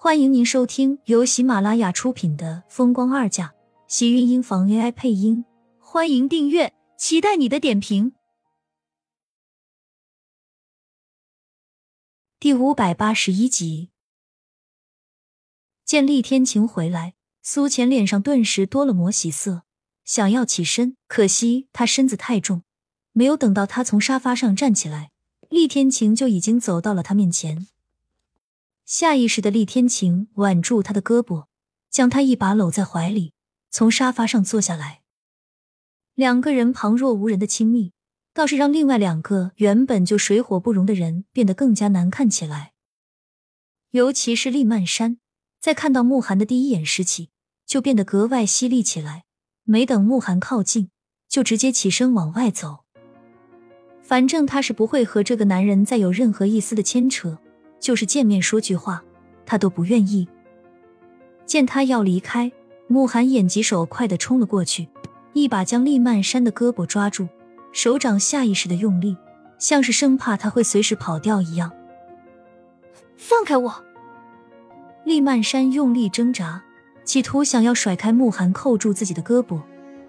欢迎您收听由喜马拉雅出品的《风光二嫁》，喜运音房 AI 配音。欢迎订阅，期待你的点评。第五百八十一集，见厉天晴回来，苏浅脸上顿时多了抹喜色，想要起身，可惜他身子太重，没有等到他从沙发上站起来，厉天晴就已经走到了他面前。下意识的厉天晴挽住他的胳膊，将他一把搂在怀里，从沙发上坐下来。两个人旁若无人的亲密，倒是让另外两个原本就水火不容的人变得更加难看起来。尤其是厉曼山，在看到慕寒的第一眼时起，就变得格外犀利起来。没等慕寒靠近，就直接起身往外走。反正他是不会和这个男人再有任何一丝的牵扯。就是见面说句话，他都不愿意。见他要离开，慕寒眼疾手快的冲了过去，一把将厉曼山的胳膊抓住，手掌下意识的用力，像是生怕他会随时跑掉一样。放开我！厉曼山用力挣扎，企图想要甩开慕寒扣住自己的胳膊，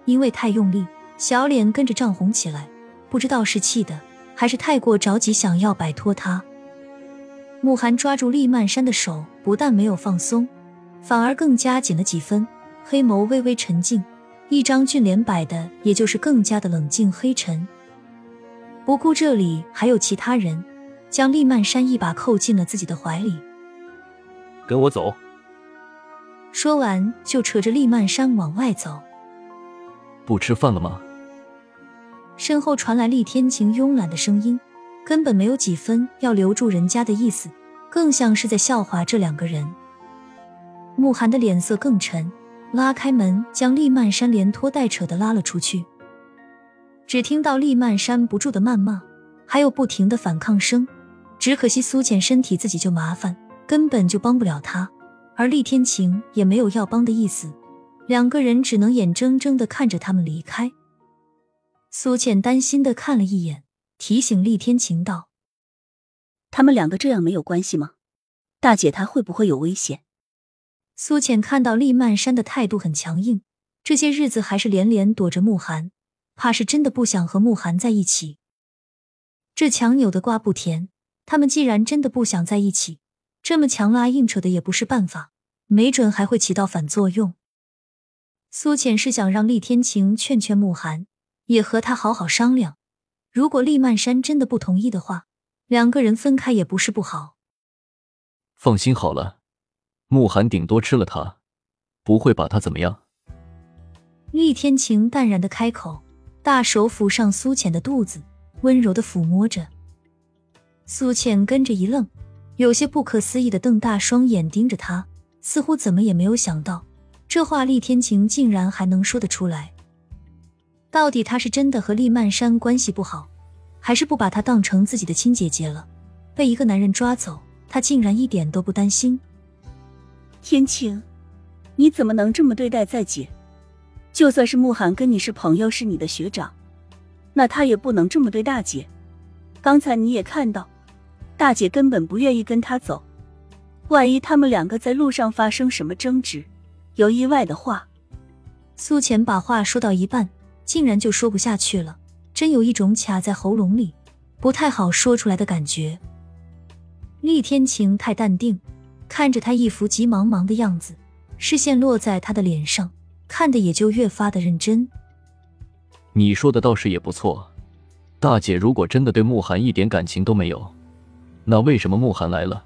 因为太用力，小脸跟着涨红起来，不知道是气的还是太过着急，想要摆脱他。慕寒抓住厉曼山的手，不但没有放松，反而更加紧了几分，黑眸微微沉静，一张俊脸摆的也就是更加的冷静黑沉。不顾这里还有其他人，将厉曼山一把扣进了自己的怀里。跟我走。说完就扯着厉曼山往外走。不吃饭了吗？身后传来厉天晴慵懒的声音。根本没有几分要留住人家的意思，更像是在笑话这两个人。慕寒的脸色更沉，拉开门将厉曼山连拖带扯的拉了出去。只听到厉曼山不住的谩骂，还有不停的反抗声。只可惜苏浅身体自己就麻烦，根本就帮不了他，而厉天晴也没有要帮的意思。两个人只能眼睁睁的看着他们离开。苏浅担心的看了一眼。提醒厉天晴道：“他们两个这样没有关系吗？大姐她会不会有危险？”苏浅看到厉曼山的态度很强硬，这些日子还是连连躲着慕寒，怕是真的不想和慕寒在一起。这强扭的瓜不甜，他们既然真的不想在一起，这么强拉硬扯的也不是办法，没准还会起到反作用。苏浅是想让厉天晴劝劝慕寒，也和他好好商量。如果厉曼山真的不同意的话，两个人分开也不是不好。放心好了，慕寒顶多吃了他，不会把他怎么样。厉天晴淡然的开口，大手抚上苏浅的肚子，温柔的抚摸着。苏浅跟着一愣，有些不可思议的瞪大双眼盯着他，似乎怎么也没有想到，这话厉天晴竟然还能说得出来。到底他是真的和厉曼山关系不好，还是不把她当成自己的亲姐姐了？被一个男人抓走，他竟然一点都不担心。天晴，你怎么能这么对待在姐？就算是慕寒跟你是朋友，是你的学长，那他也不能这么对大姐。刚才你也看到，大姐根本不愿意跟他走。万一他们两个在路上发生什么争执，有意外的话，苏浅把话说到一半。竟然就说不下去了，真有一种卡在喉咙里，不太好说出来的感觉。厉天晴太淡定，看着他一副急忙忙的样子，视线落在他的脸上，看的也就越发的认真。你说的倒是也不错，大姐如果真的对慕寒一点感情都没有，那为什么慕寒来了，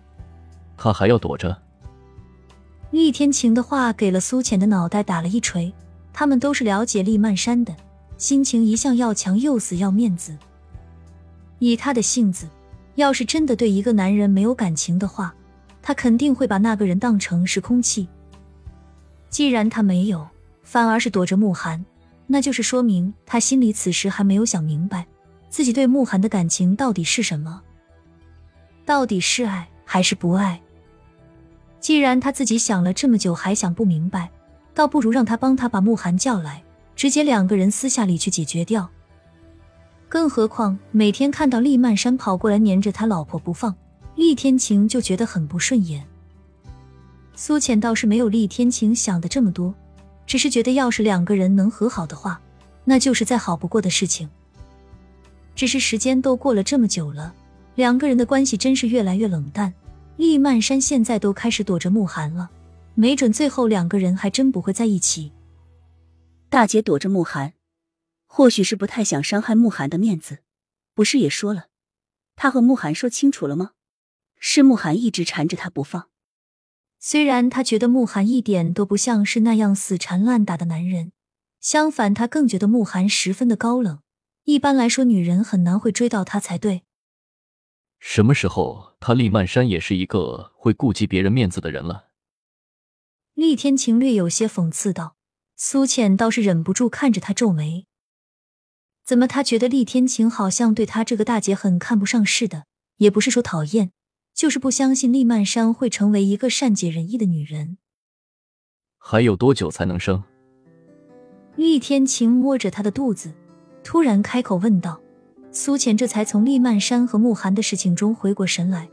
她还要躲着？厉天晴的话给了苏浅的脑袋打了一锤，他们都是了解厉曼山的。心情一向要强又死要面子，以他的性子，要是真的对一个男人没有感情的话，他肯定会把那个人当成是空气。既然他没有，反而是躲着慕寒，那就是说明他心里此时还没有想明白，自己对慕寒的感情到底是什么，到底是爱还是不爱。既然他自己想了这么久还想不明白，倒不如让他帮他把慕寒叫来。直接两个人私下里去解决掉。更何况每天看到厉曼山跑过来黏着他老婆不放，厉天晴就觉得很不顺眼。苏浅倒是没有厉天晴想的这么多，只是觉得要是两个人能和好的话，那就是再好不过的事情。只是时间都过了这么久了，两个人的关系真是越来越冷淡。厉曼山现在都开始躲着慕寒了，没准最后两个人还真不会在一起。大姐躲着慕寒，或许是不太想伤害慕寒的面子。不是也说了，她和慕寒说清楚了吗？是慕寒一直缠着她不放。虽然她觉得慕寒一点都不像是那样死缠烂打的男人，相反，她更觉得慕寒十分的高冷。一般来说，女人很难会追到他才对。什么时候他厉曼山也是一个会顾及别人面子的人了？厉天晴略有些讽刺道。苏浅倒是忍不住看着他皱眉。怎么，他觉得厉天晴好像对他这个大姐很看不上似的？也不是说讨厌，就是不相信厉曼山会成为一个善解人意的女人。还有多久才能生？厉天晴摸着他的肚子，突然开口问道。苏浅这才从厉曼山和慕寒的事情中回过神来，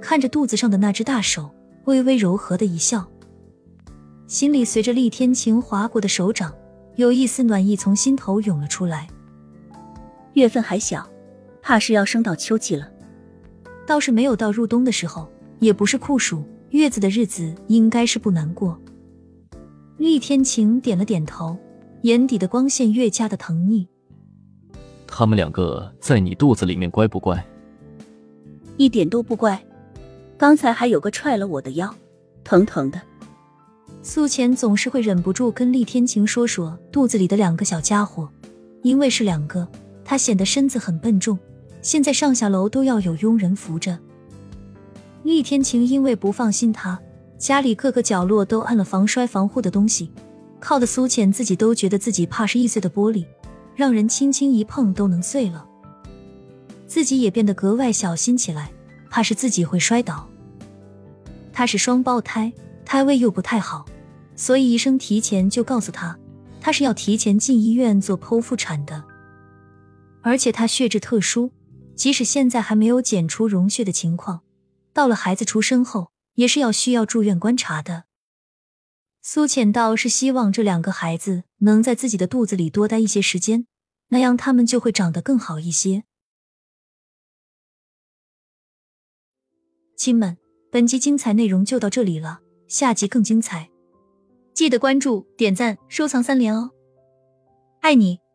看着肚子上的那只大手，微微柔和的一笑，心里随着厉天晴划过的手掌，有一丝暖意从心头涌了出来。月份还小，怕是要升到秋季了。倒是没有到入冬的时候，也不是酷暑，月子的日子应该是不难过。厉天晴点了点头，眼底的光线越加的疼腻。他们两个在你肚子里面乖不乖？一点都不乖，刚才还有个踹了我的腰，疼疼的。苏浅总是会忍不住跟厉天晴说说肚子里的两个小家伙，因为是两个。他显得身子很笨重，现在上下楼都要有佣人扶着。厉天晴因为不放心他，家里各个角落都安了防摔防护的东西，靠的苏浅自己都觉得自己怕是易碎的玻璃，让人轻轻一碰都能碎了。自己也变得格外小心起来，怕是自己会摔倒。他是双胞胎，胎位又不太好，所以医生提前就告诉他，他是要提前进医院做剖腹产的。而且他血质特殊，即使现在还没有检出溶血的情况，到了孩子出生后也是要需要住院观察的。苏浅倒是希望这两个孩子能在自己的肚子里多待一些时间，那样他们就会长得更好一些。亲们，本集精彩内容就到这里了，下集更精彩，记得关注、点赞、收藏三连哦，爱你。